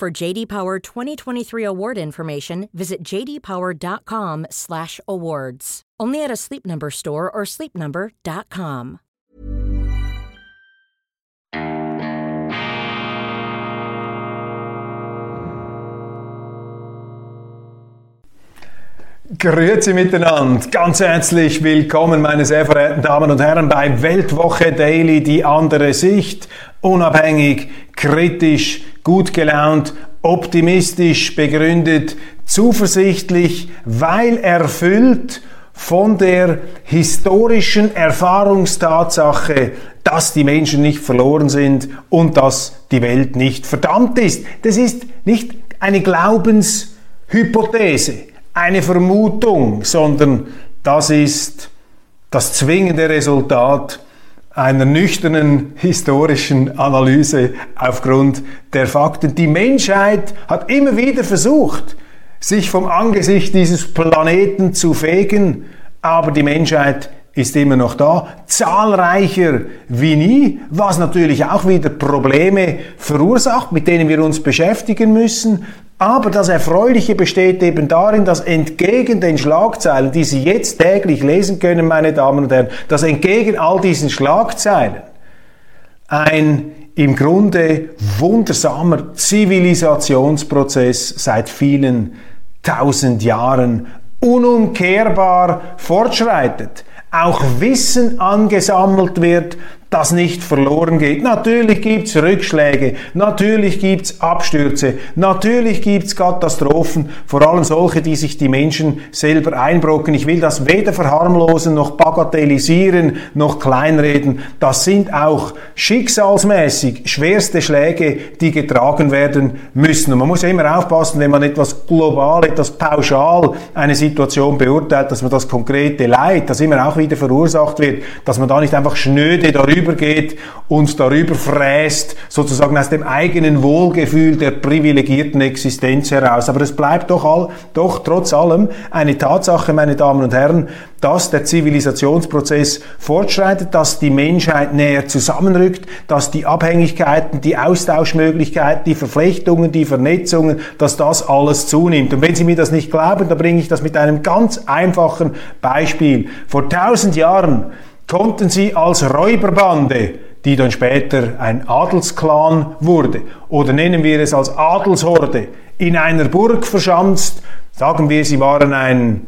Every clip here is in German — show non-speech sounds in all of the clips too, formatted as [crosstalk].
For JD Power 2023 award information, visit jdpower.com/awards. Only at a Sleep Number store or sleepnumber.com. Grüezi miteinander, ganz herzlich willkommen, meine sehr verehrten Damen und Herren, bei Weltwoche Daily, die andere Sicht, unabhängig, kritisch, gut gelaunt, optimistisch, begründet, zuversichtlich, weil erfüllt von der historischen Erfahrungstatsache, dass die Menschen nicht verloren sind und dass die Welt nicht verdammt ist. Das ist nicht eine Glaubenshypothese eine Vermutung, sondern das ist das zwingende Resultat einer nüchternen historischen Analyse aufgrund der Fakten. Die Menschheit hat immer wieder versucht, sich vom Angesicht dieses Planeten zu fegen, aber die Menschheit ist immer noch da, zahlreicher wie nie, was natürlich auch wieder Probleme verursacht, mit denen wir uns beschäftigen müssen. Aber das Erfreuliche besteht eben darin, dass entgegen den Schlagzeilen, die Sie jetzt täglich lesen können, meine Damen und Herren, dass entgegen all diesen Schlagzeilen ein im Grunde wundersamer Zivilisationsprozess seit vielen tausend Jahren unumkehrbar fortschreitet auch Wissen angesammelt wird, das nicht verloren geht. Natürlich gibt's Rückschläge, natürlich gibt's Abstürze, natürlich gibt's Katastrophen, vor allem solche, die sich die Menschen selber einbrocken. Ich will das weder verharmlosen noch bagatellisieren noch kleinreden. Das sind auch schicksalsmäßig schwerste Schläge, die getragen werden müssen. Und man muss immer aufpassen, wenn man etwas global, etwas pauschal eine Situation beurteilt, dass man das konkrete Leid, das immer auch wieder verursacht wird, dass man da nicht einfach schnöde darüber geht und darüber fräst, sozusagen aus dem eigenen Wohlgefühl der privilegierten Existenz heraus. Aber es bleibt doch, all, doch trotz allem eine Tatsache, meine Damen und Herren, dass der Zivilisationsprozess fortschreitet, dass die Menschheit näher zusammenrückt, dass die Abhängigkeiten, die Austauschmöglichkeiten, die Verflechtungen, die Vernetzungen, dass das alles zunimmt. Und wenn Sie mir das nicht glauben, dann bringe ich das mit einem ganz einfachen Beispiel. Vor tausend Jahren konnten sie als Räuberbande, die dann später ein Adelsklan wurde, oder nennen wir es als Adelshorde, in einer Burg verschanzt, sagen wir, sie waren ein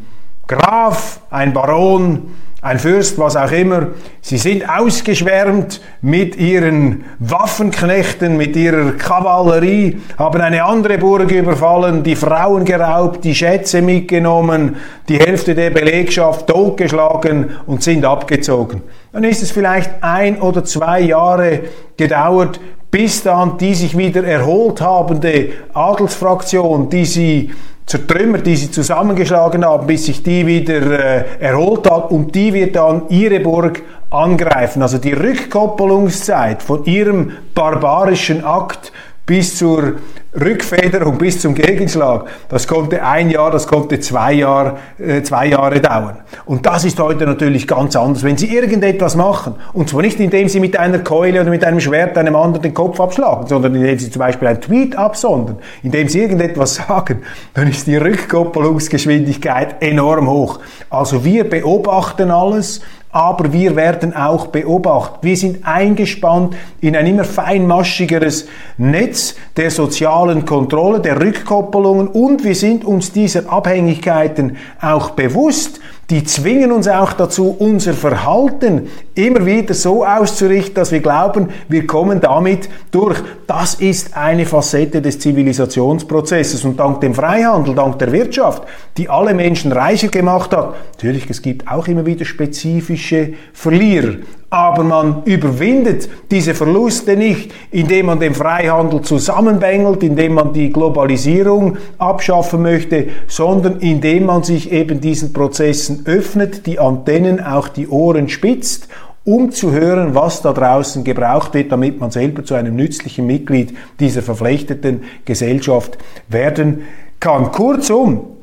Graf, ein Baron, ein Fürst, was auch immer, sie sind ausgeschwärmt mit ihren Waffenknechten, mit ihrer Kavallerie, haben eine andere Burg überfallen, die Frauen geraubt, die Schätze mitgenommen, die Hälfte der Belegschaft totgeschlagen und sind abgezogen. Dann ist es vielleicht ein oder zwei Jahre gedauert, bis dann die sich wieder erholt habende Adelsfraktion, die sie zertrümmert, die sie zusammengeschlagen haben, bis sich die wieder äh, erholt hat und die wird dann ihre Burg angreifen. Also die Rückkoppelungszeit von ihrem barbarischen Akt bis zur Rückfederung, bis zum Gegenschlag, das konnte ein Jahr, das konnte zwei, Jahr, äh, zwei Jahre dauern. Und das ist heute natürlich ganz anders. Wenn Sie irgendetwas machen, und zwar nicht indem Sie mit einer Keule oder mit einem Schwert einem anderen den Kopf abschlagen, sondern indem Sie zum Beispiel einen Tweet absondern, indem Sie irgendetwas [laughs] sagen, dann ist die Rückkoppelungsgeschwindigkeit enorm hoch. Also wir beobachten alles aber wir werden auch beobachtet. Wir sind eingespannt in ein immer feinmaschigeres Netz der sozialen Kontrolle, der Rückkoppelungen und wir sind uns dieser Abhängigkeiten auch bewusst die zwingen uns auch dazu, unser Verhalten immer wieder so auszurichten, dass wir glauben, wir kommen damit durch. Das ist eine Facette des Zivilisationsprozesses und dank dem Freihandel, dank der Wirtschaft, die alle Menschen reicher gemacht hat. Natürlich, es gibt auch immer wieder spezifische Verlierer. Aber man überwindet diese Verluste nicht, indem man den Freihandel zusammenbängelt, indem man die Globalisierung abschaffen möchte, sondern indem man sich eben diesen Prozessen öffnet, die Antennen, auch die Ohren spitzt um zu hören, was da draußen gebraucht wird, damit man selber zu einem nützlichen Mitglied dieser verflechteten Gesellschaft werden kann. Kurzum,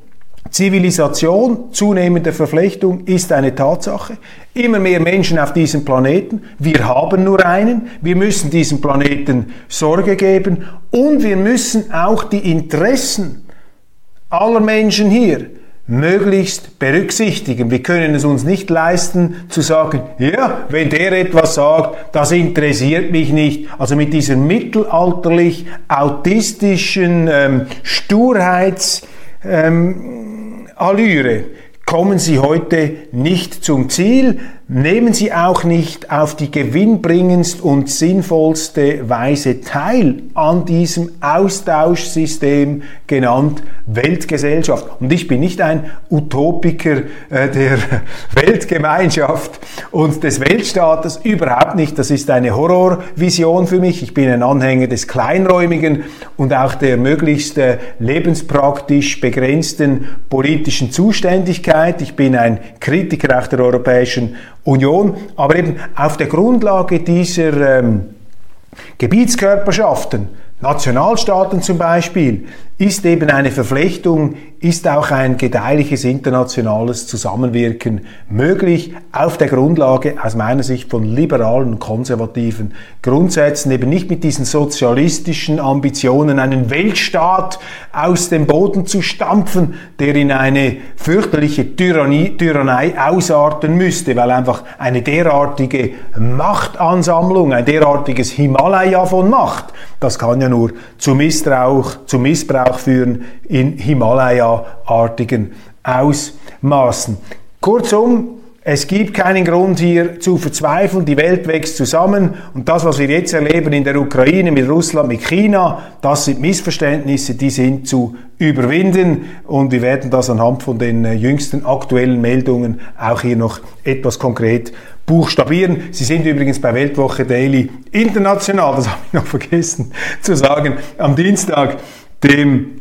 Zivilisation, zunehmende Verflechtung ist eine Tatsache. Immer mehr Menschen auf diesem Planeten. Wir haben nur einen. Wir müssen diesem Planeten Sorge geben und wir müssen auch die Interessen aller Menschen hier möglichst berücksichtigen. Wir können es uns nicht leisten zu sagen, ja, wenn der etwas sagt, das interessiert mich nicht. Also mit dieser mittelalterlich autistischen ähm, Sturheits ähm, Allüre kommen Sie heute nicht zum Ziel. Nehmen Sie auch nicht auf die gewinnbringendst und sinnvollste Weise teil an diesem Austauschsystem genannt Weltgesellschaft. Und ich bin nicht ein Utopiker äh, der [laughs] Weltgemeinschaft und des Weltstaates, überhaupt nicht. Das ist eine Horrorvision für mich. Ich bin ein Anhänger des Kleinräumigen und auch der möglichst äh, lebenspraktisch begrenzten politischen Zuständigkeit. Ich bin ein Kritiker auch der Europäischen Union, aber eben auf der Grundlage dieser ähm, Gebietskörperschaften, Nationalstaaten zum Beispiel, ist eben eine Verflechtung, ist auch ein gedeihliches internationales Zusammenwirken möglich auf der Grundlage aus meiner Sicht von liberalen und konservativen Grundsätzen, eben nicht mit diesen sozialistischen Ambitionen, einen Weltstaat aus dem Boden zu stampfen, der in eine fürchterliche Tyrannie, Tyrannei ausarten müsste, weil einfach eine derartige Machtansammlung, ein derartiges Himalaya von Macht, das kann ja nur zu Missbrauch, zu Missbrauch auch führen in Himalaya-artigen Ausmaßen. Kurzum, es gibt keinen Grund hier zu verzweifeln. Die Welt wächst zusammen und das, was wir jetzt erleben in der Ukraine mit Russland, mit China, das sind Missverständnisse, die sind zu überwinden und wir werden das anhand von den äh, jüngsten aktuellen Meldungen auch hier noch etwas konkret buchstabieren. Sie sind übrigens bei Weltwoche Daily international, das habe ich noch vergessen zu sagen, am Dienstag dem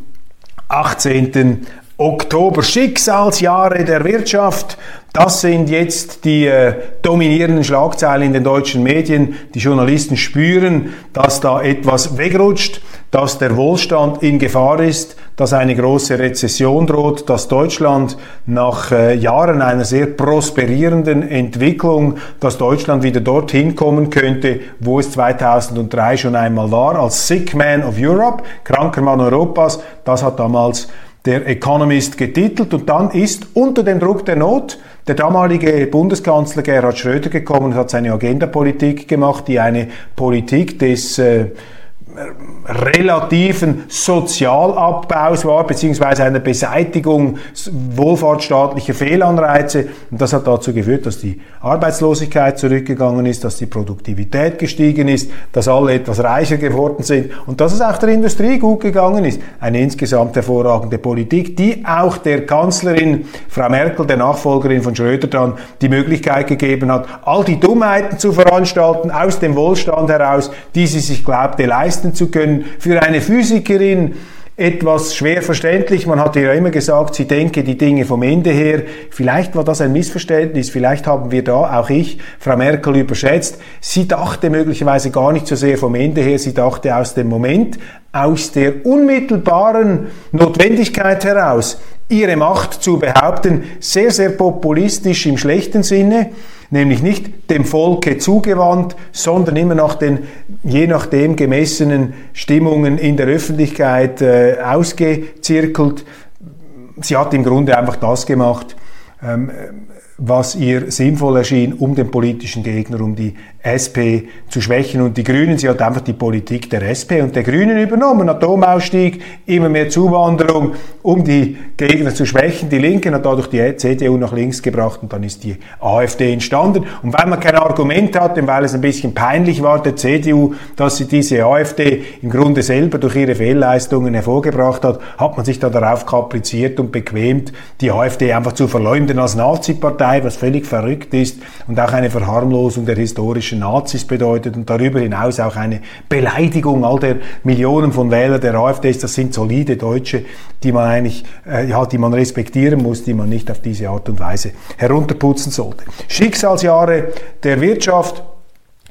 18. Oktober. Schicksalsjahre der Wirtschaft, das sind jetzt die äh, dominierenden Schlagzeilen in den deutschen Medien. Die Journalisten spüren, dass da etwas wegrutscht, dass der Wohlstand in Gefahr ist, dass eine große Rezession droht, dass Deutschland nach äh, Jahren einer sehr prosperierenden Entwicklung, dass Deutschland wieder dorthin kommen könnte, wo es 2003 schon einmal war, als Sick Man of Europe, kranker Mann Europas. Das hat damals der Economist getitelt und dann ist unter dem Druck der Not der damalige Bundeskanzler Gerhard Schröder gekommen und hat seine Agendapolitik gemacht, die eine Politik des äh, relativen Sozialabbaus war, beziehungsweise einer Beseitigung wohlfahrtsstaatlicher Fehlanreize. Und das hat dazu geführt, dass die Arbeitslosigkeit zurückgegangen ist, dass die Produktivität gestiegen ist, dass alle etwas reicher geworden sind und dass es auch der Industrie gut gegangen ist. Eine insgesamt hervorragende Politik, die auch der Kanzlerin Frau Merkel, der Nachfolgerin von Schröder, dann die Möglichkeit gegeben hat, all die Dummheiten zu veranstalten aus dem Wohlstand heraus, die sie sich glaubte leisten zu können für eine Physikerin etwas schwer verständlich. Man hat ja immer gesagt, sie denke die Dinge vom Ende her. Vielleicht war das ein Missverständnis. Vielleicht haben wir da, auch ich, Frau Merkel überschätzt. Sie dachte möglicherweise gar nicht so sehr vom Ende her. Sie dachte aus dem Moment, aus der unmittelbaren Notwendigkeit heraus, ihre Macht zu behaupten, sehr, sehr populistisch im schlechten Sinne nämlich nicht dem Volke zugewandt, sondern immer nach den je nachdem gemessenen Stimmungen in der Öffentlichkeit äh, ausgezirkelt. Sie hat im Grunde einfach das gemacht, ähm, was ihr sinnvoll erschien, um den politischen Gegner, um die SP zu schwächen. Und die Grünen, sie hat einfach die Politik der SP und der Grünen übernommen. Atomausstieg, immer mehr Zuwanderung, um die Gegner zu schwächen. Die Linken hat dadurch die CDU nach links gebracht und dann ist die AfD entstanden. Und weil man kein Argument hatte, weil es ein bisschen peinlich war der CDU, dass sie diese AfD im Grunde selber durch ihre Fehlleistungen hervorgebracht hat, hat man sich da darauf kapriziert und bequemt, die AfD einfach zu verleumden als Nazi-Partei, was völlig verrückt ist und auch eine Verharmlosung der historischen Nazis bedeutet und darüber hinaus auch eine Beleidigung all der Millionen von Wählern der AfD ist. Das sind solide Deutsche, die man eigentlich, äh, ja, die man respektieren muss, die man nicht auf diese Art und Weise herunterputzen sollte. Schicksalsjahre der Wirtschaft,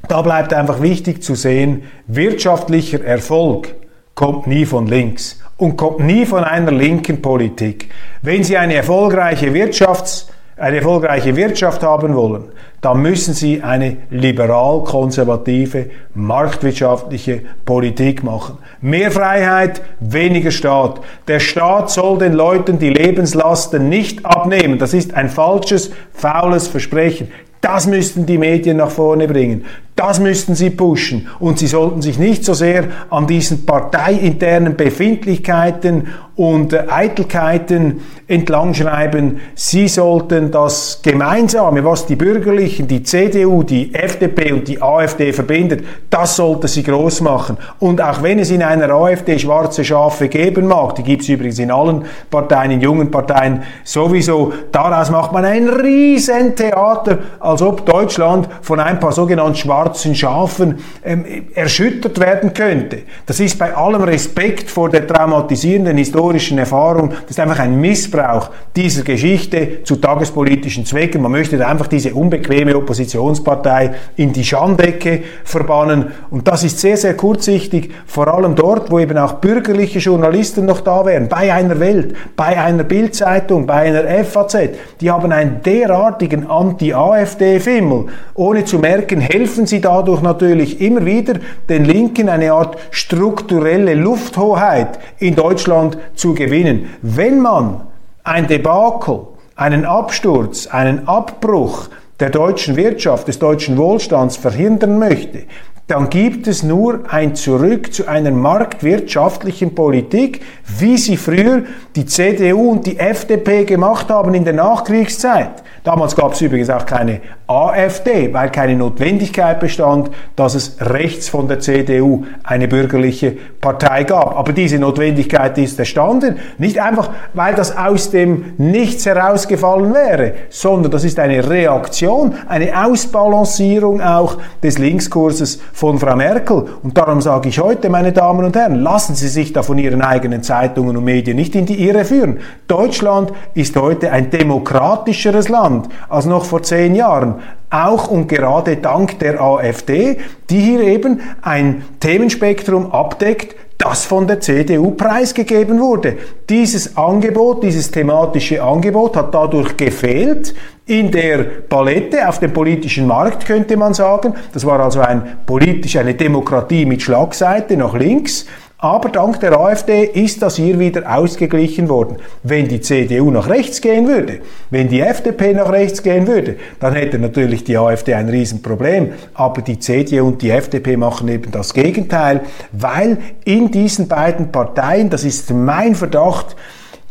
da bleibt einfach wichtig zu sehen, wirtschaftlicher Erfolg kommt nie von links und kommt nie von einer linken Politik. Wenn Sie eine erfolgreiche Wirtschafts- eine erfolgreiche Wirtschaft haben wollen, dann müssen sie eine liberal-konservative, marktwirtschaftliche Politik machen. Mehr Freiheit, weniger Staat. Der Staat soll den Leuten die Lebenslasten nicht abnehmen. Das ist ein falsches, faules Versprechen. Das müssten die Medien nach vorne bringen. Das müssten sie pushen. Und sie sollten sich nicht so sehr an diesen parteiinternen Befindlichkeiten und äh, Eitelkeiten entlangschreiben. Sie sollten das Gemeinsame, was die Bürgerlichen, die CDU, die FDP und die AfD verbindet, das sollte sie groß machen. Und auch wenn es in einer AfD schwarze Schafe geben mag, die gibt es übrigens in allen Parteien, in jungen Parteien sowieso, daraus macht man ein Riesentheater, als ob Deutschland von ein paar sogenannten schwarzen Schafen ähm, erschüttert werden könnte. Das ist bei allem Respekt vor der traumatisierenden historischen Erfahrung, das ist einfach ein Missbrauch dieser Geschichte zu tagespolitischen Zwecken. Man möchte einfach diese unbequeme Oppositionspartei in die Schandecke verbannen und das ist sehr, sehr kurzsichtig, vor allem dort, wo eben auch bürgerliche Journalisten noch da wären, bei einer Welt, bei einer Bildzeitung, bei einer FAZ, die haben einen derartigen Anti-AfD-Fimmel. Ohne zu merken, helfen sie dadurch natürlich immer wieder den Linken eine Art strukturelle Lufthoheit in Deutschland zu gewinnen. Wenn man ein Debakel, einen Absturz, einen Abbruch der deutschen Wirtschaft, des deutschen Wohlstands verhindern möchte, dann gibt es nur ein Zurück zu einer marktwirtschaftlichen Politik, wie sie früher die CDU und die FDP gemacht haben in der Nachkriegszeit. Damals gab es übrigens auch keine AfD, weil keine Notwendigkeit bestand, dass es rechts von der CDU eine bürgerliche Partei gab. Aber diese Notwendigkeit ist erstanden, nicht einfach, weil das aus dem Nichts herausgefallen wäre, sondern das ist eine Reaktion, eine Ausbalancierung auch des Linkskurses von Frau Merkel. Und darum sage ich heute, meine Damen und Herren, lassen Sie sich da von Ihren eigenen Zeitungen und Medien nicht in die Irre führen. Deutschland ist heute ein demokratischeres Land als noch vor zehn Jahren auch und gerade dank der AfD, die hier eben ein Themenspektrum abdeckt, das von der CDU preisgegeben wurde. Dieses Angebot, dieses thematische Angebot hat dadurch gefehlt in der Palette auf dem politischen Markt, könnte man sagen. Das war also ein politisch, eine Demokratie mit Schlagseite nach links. Aber dank der AfD ist das hier wieder ausgeglichen worden. Wenn die CDU nach rechts gehen würde, wenn die FDP nach rechts gehen würde, dann hätte natürlich die AfD ein Riesenproblem. Aber die CDU und die FDP machen eben das Gegenteil, weil in diesen beiden Parteien, das ist mein Verdacht,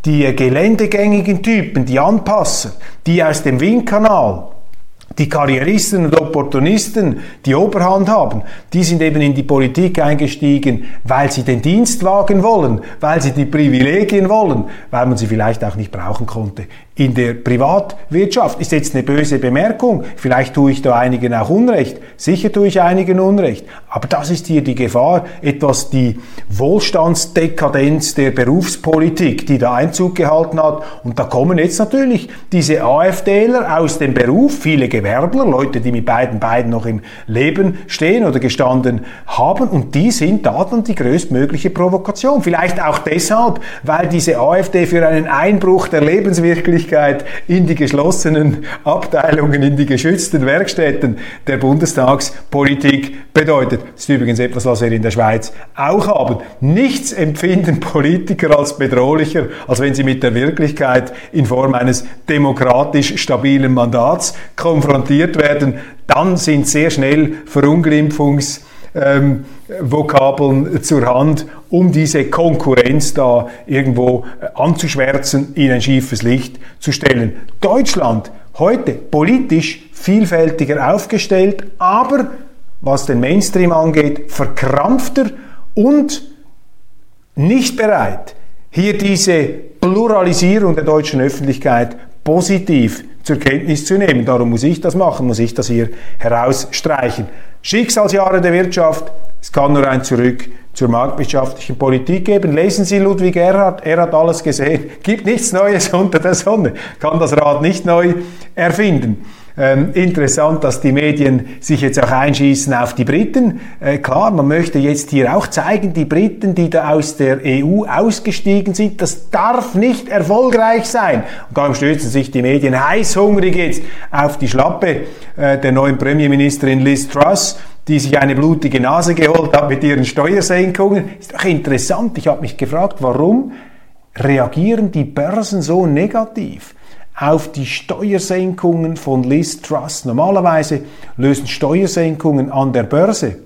die geländegängigen Typen, die Anpasser, die aus dem Windkanal, die Karrieristen und Opportunisten, die Oberhand haben, die sind eben in die Politik eingestiegen, weil sie den Dienst wagen wollen, weil sie die Privilegien wollen, weil man sie vielleicht auch nicht brauchen konnte in der Privatwirtschaft. Ist jetzt eine böse Bemerkung. Vielleicht tue ich da einigen auch Unrecht. Sicher tue ich einigen Unrecht. Aber das ist hier die Gefahr, etwas die Wohlstandsdekadenz der Berufspolitik, die da Einzug gehalten hat. Und da kommen jetzt natürlich diese AfDler aus dem Beruf, viele Gewerbler, Leute, die mit beiden beiden noch im Leben stehen oder gestanden haben. Und die sind da dann die größtmögliche Provokation. Vielleicht auch deshalb, weil diese AfD für einen Einbruch der Lebenswirklichkeit Öffentlichkeit in die geschlossenen Abteilungen, in die geschützten Werkstätten der Bundestagspolitik bedeutet. Das ist übrigens etwas, was wir in der Schweiz auch haben. Nichts empfinden Politiker als bedrohlicher, als wenn sie mit der Wirklichkeit in Form eines demokratisch stabilen Mandats konfrontiert werden. Dann sind sehr schnell Verunglimpfungs ähm, Vokabeln zur Hand, um diese Konkurrenz da irgendwo äh, anzuschwärzen, in ein schiefes Licht zu stellen. Deutschland heute politisch vielfältiger aufgestellt, aber was den Mainstream angeht, verkrampfter und nicht bereit, hier diese Pluralisierung der deutschen Öffentlichkeit positiv zur Kenntnis zu nehmen. Darum muss ich das machen, muss ich das hier herausstreichen. Schicksalsjahre der Wirtschaft, es kann nur ein Zurück zur marktwirtschaftlichen Politik geben. Lesen Sie Ludwig Erhard, er hat alles gesehen. Gibt nichts Neues unter der Sonne, kann das Rad nicht neu erfinden. Ähm, interessant, dass die Medien sich jetzt auch einschießen auf die Briten. Äh, klar, man möchte jetzt hier auch zeigen, die Briten, die da aus der EU ausgestiegen sind, das darf nicht erfolgreich sein. Und darum stürzen sich die Medien heißhungrig jetzt auf die Schlappe äh, der neuen Premierministerin Liz Truss die sich eine blutige Nase geholt hat mit ihren Steuersenkungen. Ist doch interessant. Ich habe mich gefragt, warum reagieren die Börsen so negativ? Auf die Steuersenkungen von Liz Truss. Normalerweise lösen Steuersenkungen an der Börse.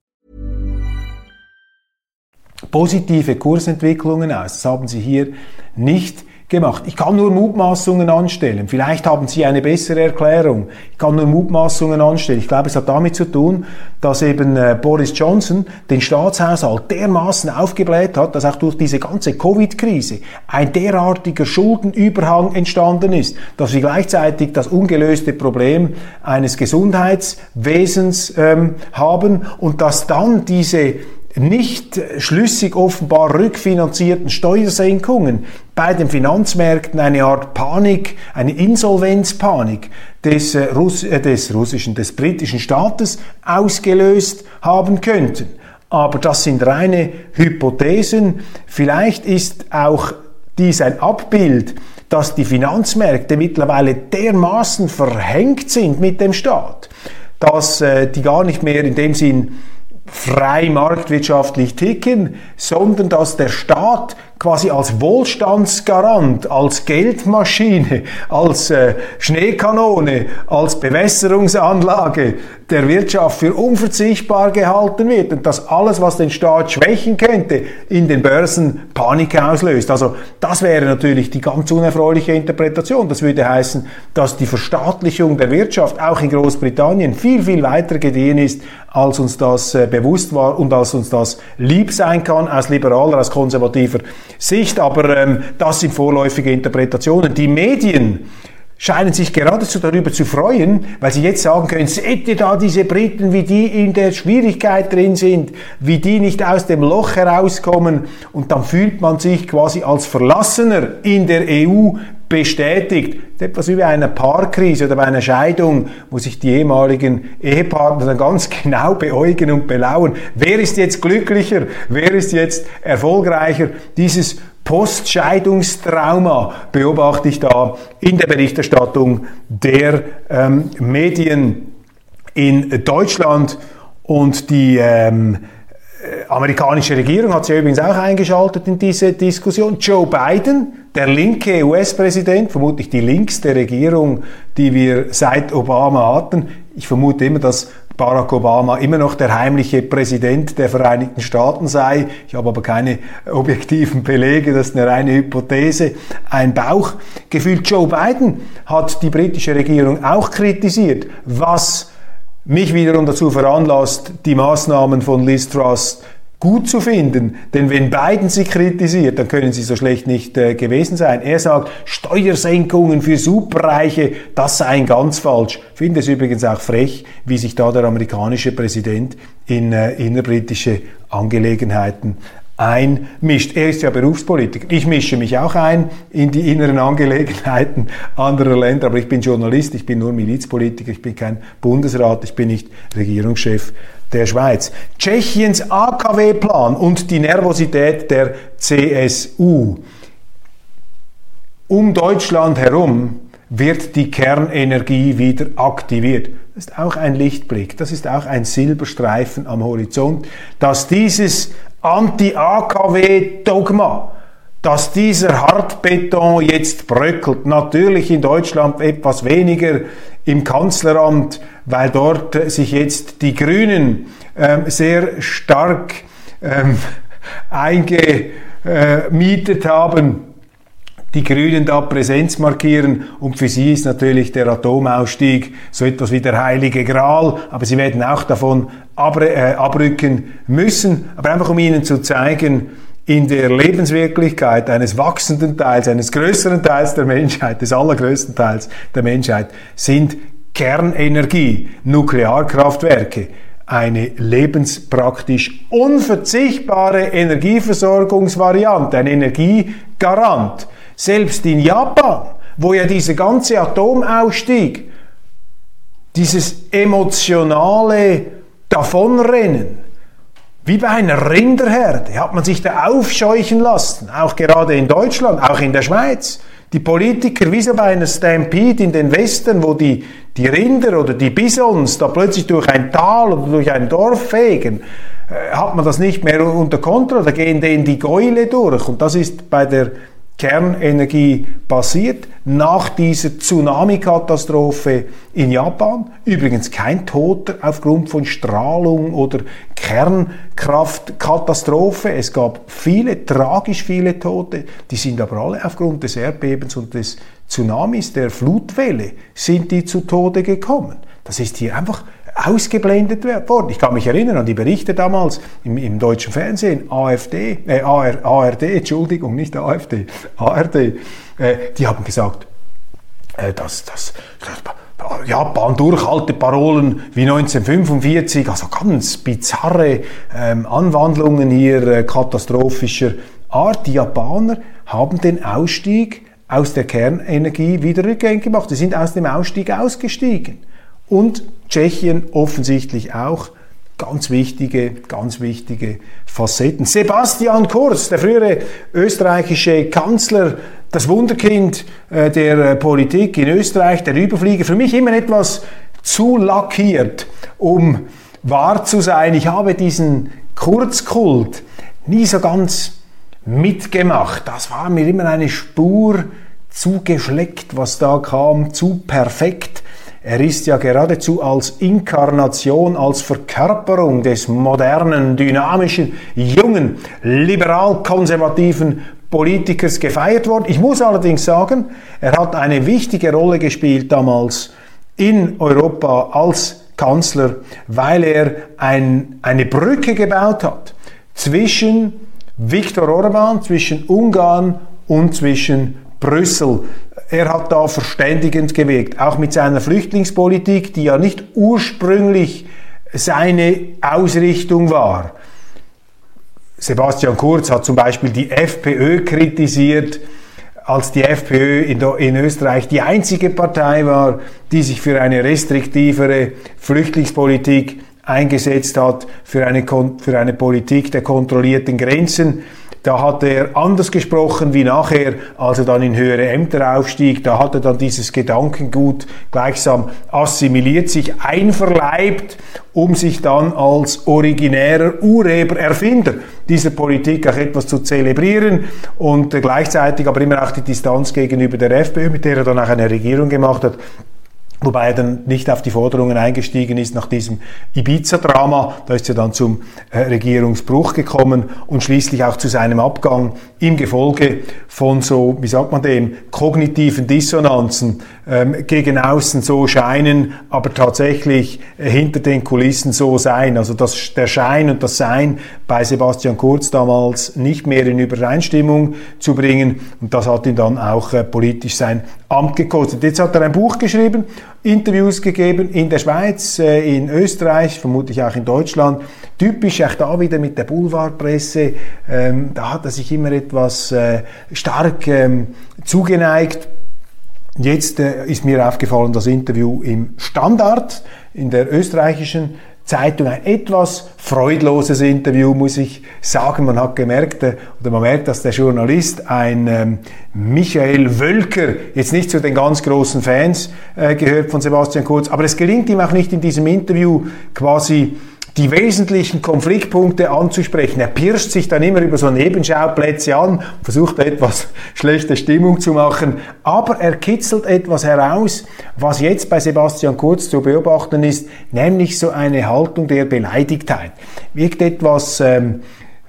Positive Kursentwicklungen aus. Das haben Sie hier nicht gemacht. Ich kann nur Mutmaßungen anstellen. Vielleicht haben Sie eine bessere Erklärung. Ich kann nur Mutmaßungen anstellen. Ich glaube, es hat damit zu tun, dass eben äh, Boris Johnson den Staatshaushalt dermaßen aufgebläht hat, dass auch durch diese ganze Covid-Krise ein derartiger Schuldenüberhang entstanden ist, dass wir gleichzeitig das ungelöste Problem eines Gesundheitswesens ähm, haben und dass dann diese nicht schlüssig offenbar rückfinanzierten Steuersenkungen bei den Finanzmärkten eine Art Panik, eine Insolvenzpanik des, äh, Russ äh, des russischen, des britischen Staates ausgelöst haben könnten. Aber das sind reine Hypothesen. Vielleicht ist auch dies ein Abbild, dass die Finanzmärkte mittlerweile dermaßen verhängt sind mit dem Staat, dass äh, die gar nicht mehr in dem Sinn frei marktwirtschaftlich ticken, sondern dass der Staat quasi als Wohlstandsgarant, als Geldmaschine, als äh, Schneekanone, als Bewässerungsanlage der Wirtschaft für unverzichtbar gehalten wird und dass alles, was den Staat schwächen könnte, in den Börsen Panik auslöst. Also das wäre natürlich die ganz unerfreuliche Interpretation. Das würde heißen, dass die Verstaatlichung der Wirtschaft auch in Großbritannien viel, viel weiter gediehen ist, als uns das äh, bewusst war und als uns das lieb sein kann aus liberaler, aus konservativer Sicht, aber ähm, das sind vorläufige Interpretationen. Die Medien scheinen sich geradezu darüber zu freuen, weil sie jetzt sagen können, seht ihr da diese Briten, wie die in der Schwierigkeit drin sind, wie die nicht aus dem Loch herauskommen und dann fühlt man sich quasi als Verlassener in der EU bestätigt. Etwas wie bei einer Paarkrise oder bei einer Scheidung, wo sich die ehemaligen Ehepartner dann ganz [laughs] genau beäugen und belauern. Wer ist jetzt glücklicher? Wer ist jetzt erfolgreicher? Dieses Postscheidungstrauma beobachte ich da in der Berichterstattung der ähm, Medien in Deutschland und die ähm, äh, amerikanische Regierung hat sich übrigens auch eingeschaltet in diese Diskussion. Joe Biden, der linke US-Präsident, vermutlich die linkste Regierung, die wir seit Obama hatten, Ich vermute immer, dass Barack Obama immer noch der heimliche Präsident der Vereinigten Staaten sei. Ich habe aber keine [laughs] objektiven Belege, das ist eine reine Hypothese. Ein Bauchgefühl. Joe Biden hat die britische Regierung auch kritisiert, was mich wiederum dazu veranlasst, die Maßnahmen von Liz Truss gut zu finden. Denn wenn Biden sie kritisiert, dann können sie so schlecht nicht äh, gewesen sein. Er sagt, Steuersenkungen für Superreiche, das seien ganz falsch. Finde es übrigens auch frech, wie sich da der amerikanische Präsident in äh, innerbritische Angelegenheiten einmischt. Er ist ja Berufspolitiker. Ich mische mich auch ein in die inneren Angelegenheiten anderer Länder, aber ich bin Journalist, ich bin nur Milizpolitiker, ich bin kein Bundesrat, ich bin nicht Regierungschef der Schweiz. Tschechiens AKW-Plan und die Nervosität der CSU. Um Deutschland herum wird die Kernenergie wieder aktiviert. Das ist auch ein Lichtblick, das ist auch ein Silberstreifen am Horizont, dass dieses Anti-AKW-Dogma, dass dieser Hartbeton jetzt bröckelt. Natürlich in Deutschland etwas weniger im Kanzleramt, weil dort sich jetzt die Grünen ähm, sehr stark ähm, [laughs] eingemietet haben die Grünen da Präsenz markieren. Und für sie ist natürlich der Atomausstieg so etwas wie der heilige Gral, aber sie werden auch davon äh, abrücken müssen, aber einfach um ihnen zu zeigen, in der Lebenswirklichkeit eines wachsenden Teils, eines größeren Teils der Menschheit, des allergrößten Teils der Menschheit, sind Kernenergie, Nuklearkraftwerke, eine lebenspraktisch unverzichtbare Energieversorgungsvariante, ein Energiegarant. Selbst in Japan, wo ja dieser ganze Atomausstieg, dieses emotionale Davonrennen, wie bei einer Rinderherde hat man sich da aufscheuchen lassen, auch gerade in Deutschland, auch in der Schweiz. Die Politiker, wie so bei einer Stampede in den Westen, wo die, die Rinder oder die Bisons da plötzlich durch ein Tal oder durch ein Dorf fegen, äh, hat man das nicht mehr unter Kontrolle, da gehen denen die Gäule durch. Und das ist bei der Kernenergie basiert nach dieser Tsunami-Katastrophe in Japan. Übrigens kein Toter aufgrund von Strahlung oder Kernkraftkatastrophe. Es gab viele, tragisch viele Tote. Die sind aber alle aufgrund des Erdbebens und des Tsunamis, der Flutwelle, sind die zu Tode gekommen. Das ist hier einfach ausgeblendet worden. Ich kann mich erinnern an die Berichte damals im, im deutschen Fernsehen, AfD, äh, AR, ARD, Entschuldigung, nicht AfD, ARD, äh, die haben gesagt, äh, dass das, Japan Durchhalteparolen wie 1945, also ganz bizarre ähm, Anwandlungen hier äh, katastrophischer Art. Die Japaner haben den Ausstieg aus der Kernenergie wieder rückgängig gemacht. Sie sind aus dem Ausstieg ausgestiegen und Tschechien offensichtlich auch. Ganz wichtige, ganz wichtige Facetten. Sebastian Kurz, der frühere österreichische Kanzler, das Wunderkind äh, der äh, Politik in Österreich, der Überflieger, für mich immer etwas zu lackiert, um wahr zu sein. Ich habe diesen Kurzkult nie so ganz mitgemacht. Das war mir immer eine Spur zu geschleckt, was da kam, zu perfekt. Er ist ja geradezu als Inkarnation, als Verkörperung des modernen, dynamischen, jungen, liberal-konservativen Politikers gefeiert worden. Ich muss allerdings sagen, er hat eine wichtige Rolle gespielt damals in Europa als Kanzler, weil er ein, eine Brücke gebaut hat zwischen Viktor Orban, zwischen Ungarn und zwischen Brüssel. Er hat da verständigend gewirkt, auch mit seiner Flüchtlingspolitik, die ja nicht ursprünglich seine Ausrichtung war. Sebastian Kurz hat zum Beispiel die FPÖ kritisiert, als die FPÖ in, in, Österreich die einzige Partei war, die sich für eine restriktivere Flüchtlingspolitik eingesetzt hat, für eine, für eine Politik der kontrollierten Grenzen. Da hat er anders gesprochen wie nachher, als er dann in höhere Ämter aufstieg. Da hat er dann dieses Gedankengut gleichsam assimiliert, sich einverleibt, um sich dann als originärer Urheber, Erfinder dieser Politik auch etwas zu zelebrieren und gleichzeitig aber immer auch die Distanz gegenüber der FPÖ, mit der er dann auch eine Regierung gemacht hat, Wobei er dann nicht auf die Forderungen eingestiegen ist nach diesem Ibiza-Drama. Da ist er dann zum äh, Regierungsbruch gekommen und schließlich auch zu seinem Abgang im Gefolge von so, wie sagt man dem, kognitiven Dissonanzen gegen außen so scheinen, aber tatsächlich äh, hinter den Kulissen so sein. Also dass der Schein und das Sein bei Sebastian Kurz damals nicht mehr in Übereinstimmung zu bringen. Und das hat ihn dann auch äh, politisch sein Amt gekostet. Jetzt hat er ein Buch geschrieben Interviews gegeben in der Schweiz, äh, in Österreich, vermutlich auch in Deutschland. Typisch auch da wieder mit der Boulevardpresse. Ähm, da hat er sich immer etwas äh, stark ähm, zugeneigt. Jetzt äh, ist mir aufgefallen das Interview im Standard in der österreichischen Zeitung ein etwas freudloses Interview, muss ich sagen. Man hat gemerkt, äh, oder man merkt, dass der Journalist, ein ähm, Michael Wölker, jetzt nicht zu den ganz großen Fans äh, gehört von Sebastian Kurz, aber es gelingt ihm auch nicht in diesem Interview quasi die wesentlichen Konfliktpunkte anzusprechen. Er pirscht sich dann immer über so Nebenschauplätze an, versucht etwas [laughs] schlechte Stimmung zu machen, aber er kitzelt etwas heraus, was jetzt bei Sebastian Kurz zu beobachten ist, nämlich so eine Haltung der Beleidigtheit. Wirkt etwas ähm,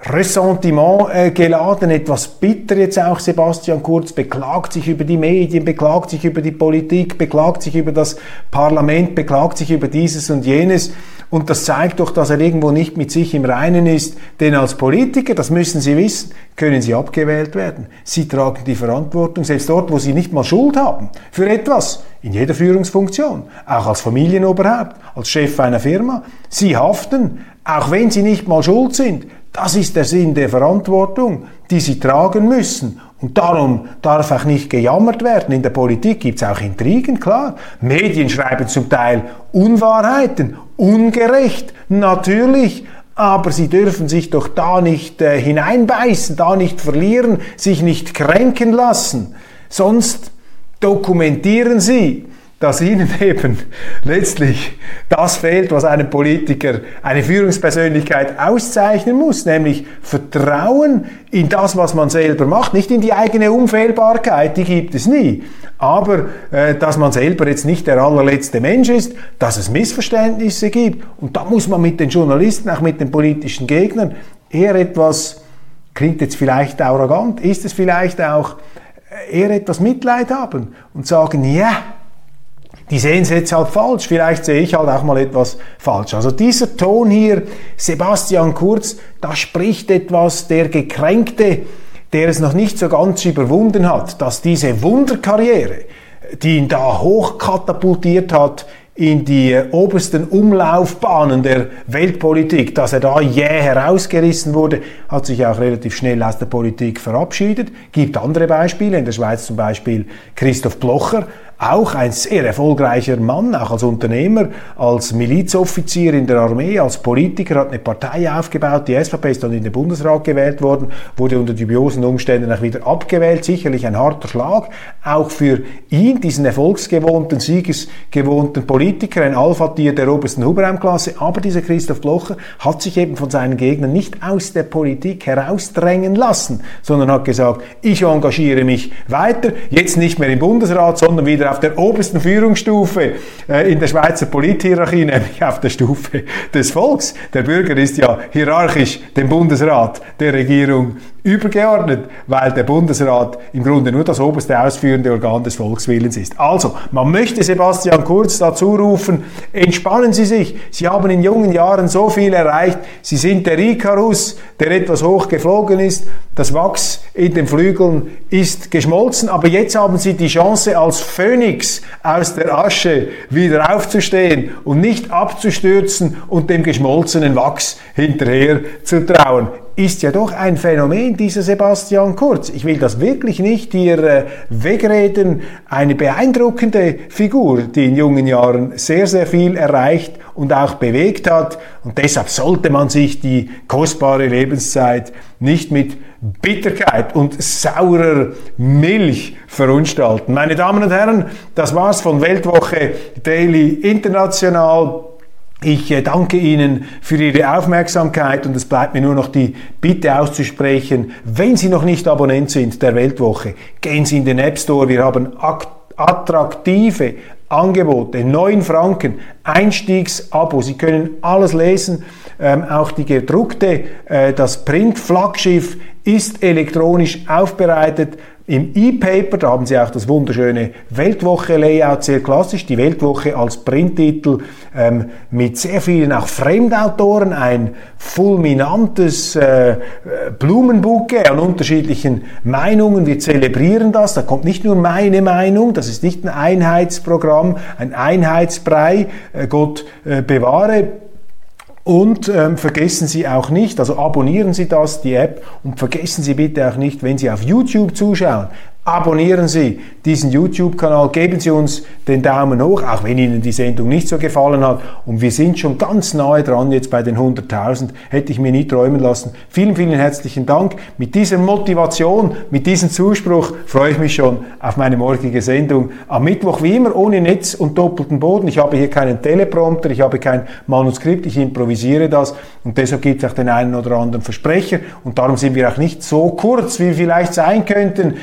Ressentiment äh, geladen, etwas bitter jetzt auch Sebastian Kurz, beklagt sich über die Medien, beklagt sich über die Politik, beklagt sich über das Parlament, beklagt sich über dieses und jenes. Und das zeigt doch, dass er irgendwo nicht mit sich im Reinen ist. Denn als Politiker, das müssen Sie wissen, können Sie abgewählt werden. Sie tragen die Verantwortung, selbst dort, wo Sie nicht mal Schuld haben, für etwas. In jeder Führungsfunktion. Auch als Familienoberhaupt, als Chef einer Firma. Sie haften, auch wenn Sie nicht mal schuld sind. Das ist der Sinn der Verantwortung, die Sie tragen müssen. Und darum darf auch nicht gejammert werden. In der Politik gibt es auch Intrigen, klar. Medien schreiben zum Teil Unwahrheiten, ungerecht, natürlich. Aber sie dürfen sich doch da nicht äh, hineinbeißen, da nicht verlieren, sich nicht kränken lassen. Sonst dokumentieren sie dass ihnen [laughs] eben letztlich das fehlt, was einem Politiker, eine Führungspersönlichkeit auszeichnen muss, nämlich Vertrauen in das, was man selber macht, nicht in die eigene Unfehlbarkeit, die gibt es nie, aber äh, dass man selber jetzt nicht der allerletzte Mensch ist, dass es Missverständnisse gibt. Und da muss man mit den Journalisten, auch mit den politischen Gegnern eher etwas, klingt jetzt vielleicht arrogant, ist es vielleicht auch äh, eher etwas Mitleid haben und sagen, ja, die sehen es jetzt halt falsch. Vielleicht sehe ich halt auch mal etwas falsch. Also dieser Ton hier, Sebastian Kurz, da spricht etwas der Gekränkte, der es noch nicht so ganz überwunden hat, dass diese Wunderkarriere, die ihn da hochkatapultiert hat in die obersten Umlaufbahnen der Weltpolitik, dass er da jäh herausgerissen wurde, hat sich auch relativ schnell aus der Politik verabschiedet. Gibt andere Beispiele, in der Schweiz zum Beispiel Christoph Blocher, auch ein sehr erfolgreicher Mann, auch als Unternehmer, als Milizoffizier in der Armee, als Politiker, hat eine Partei aufgebaut. Die SVP ist dann in den Bundesrat gewählt worden, wurde unter dubiosen Umständen auch wieder abgewählt. Sicherlich ein harter Schlag, auch für ihn, diesen erfolgsgewohnten, siegesgewohnten Politiker, ein Alpha-Tier der obersten Hubraumklasse. Aber dieser Christoph Blocher hat sich eben von seinen Gegnern nicht aus der Politik herausdrängen lassen, sondern hat gesagt, ich engagiere mich weiter, jetzt nicht mehr im Bundesrat, sondern wieder auf der obersten Führungsstufe äh, in der Schweizer Polithierarchie, [laughs] nämlich auf der Stufe des Volks. Der Bürger ist ja hierarchisch dem Bundesrat der Regierung übergeordnet, weil der Bundesrat im Grunde nur das oberste ausführende Organ des Volkswillens ist. Also, man möchte Sebastian Kurz dazu rufen, entspannen Sie sich. Sie haben in jungen Jahren so viel erreicht. Sie sind der Icarus, der etwas hoch geflogen ist. Das Wachs in den Flügeln ist geschmolzen, aber jetzt haben Sie die Chance, als Phönix aus der Asche wieder aufzustehen und nicht abzustürzen und dem geschmolzenen Wachs hinterher zu trauen ist ja doch ein Phänomen, dieser Sebastian Kurz. Ich will das wirklich nicht hier äh, wegreden. Eine beeindruckende Figur, die in jungen Jahren sehr, sehr viel erreicht und auch bewegt hat. Und deshalb sollte man sich die kostbare Lebenszeit nicht mit Bitterkeit und saurer Milch verunstalten. Meine Damen und Herren, das war's von Weltwoche Daily International. Ich äh, danke Ihnen für Ihre Aufmerksamkeit und es bleibt mir nur noch die Bitte auszusprechen, wenn Sie noch nicht Abonnent sind der Weltwoche, gehen Sie in den App Store. Wir haben attraktive, Angebote, 9 Franken, Einstiegsabo. Sie können alles lesen, ähm, auch die gedruckte, äh, das Print-Flaggschiff ist elektronisch aufbereitet im E-Paper, da haben Sie auch das wunderschöne Weltwoche-Layout, sehr klassisch, die Weltwoche als Printtitel ähm, mit sehr vielen auch Fremdautoren, ein fulminantes äh, Blumenbuke an unterschiedlichen Meinungen. Wir zelebrieren das, da kommt nicht nur meine Meinung, das ist nicht ein Einheitsprogramm, ein Einheitsbrei, äh, Gott äh, bewahre, und ähm, vergessen Sie auch nicht, also abonnieren Sie das, die App, und vergessen Sie bitte auch nicht, wenn Sie auf YouTube zuschauen, Abonnieren Sie diesen YouTube-Kanal, geben Sie uns den Daumen hoch, auch wenn Ihnen die Sendung nicht so gefallen hat. Und wir sind schon ganz nahe dran jetzt bei den 100.000. Hätte ich mir nie träumen lassen. Vielen, vielen herzlichen Dank. Mit dieser Motivation, mit diesem Zuspruch freue ich mich schon auf meine morgige Sendung. Am Mittwoch wie immer ohne Netz und doppelten Boden. Ich habe hier keinen Teleprompter, ich habe kein Manuskript, ich improvisiere das. Und deshalb gibt es auch den einen oder anderen Versprecher. Und darum sind wir auch nicht so kurz, wie wir vielleicht sein könnten.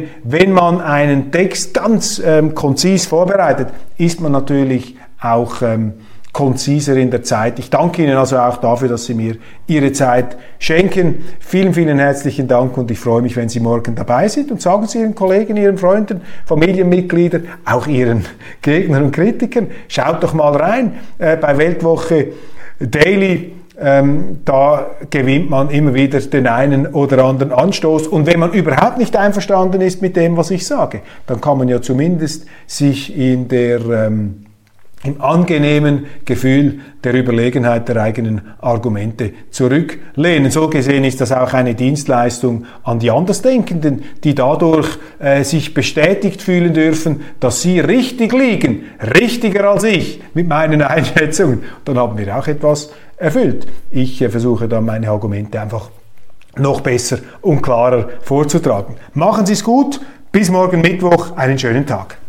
Denn wenn man einen Text ganz ähm, konzis vorbereitet, ist man natürlich auch ähm, konziser in der Zeit. Ich danke Ihnen also auch dafür, dass Sie mir Ihre Zeit schenken. Vielen, vielen herzlichen Dank und ich freue mich, wenn Sie morgen dabei sind und sagen Sie Ihren Kollegen, Ihren Freunden, Familienmitgliedern, auch Ihren Gegnern und Kritikern, schaut doch mal rein äh, bei Weltwoche Daily ähm, da gewinnt man immer wieder den einen oder anderen Anstoß. Und wenn man überhaupt nicht einverstanden ist mit dem, was ich sage, dann kann man ja zumindest sich in der, ähm, im angenehmen Gefühl der Überlegenheit der eigenen Argumente zurücklehnen. So gesehen ist das auch eine Dienstleistung an die Andersdenkenden, die dadurch äh, sich bestätigt fühlen dürfen, dass sie richtig liegen, richtiger als ich mit meinen [laughs] Einschätzungen. Dann haben wir auch etwas erfüllt. Ich äh, versuche dann meine Argumente einfach noch besser und klarer vorzutragen. Machen Sie es gut. Bis morgen Mittwoch. Einen schönen Tag.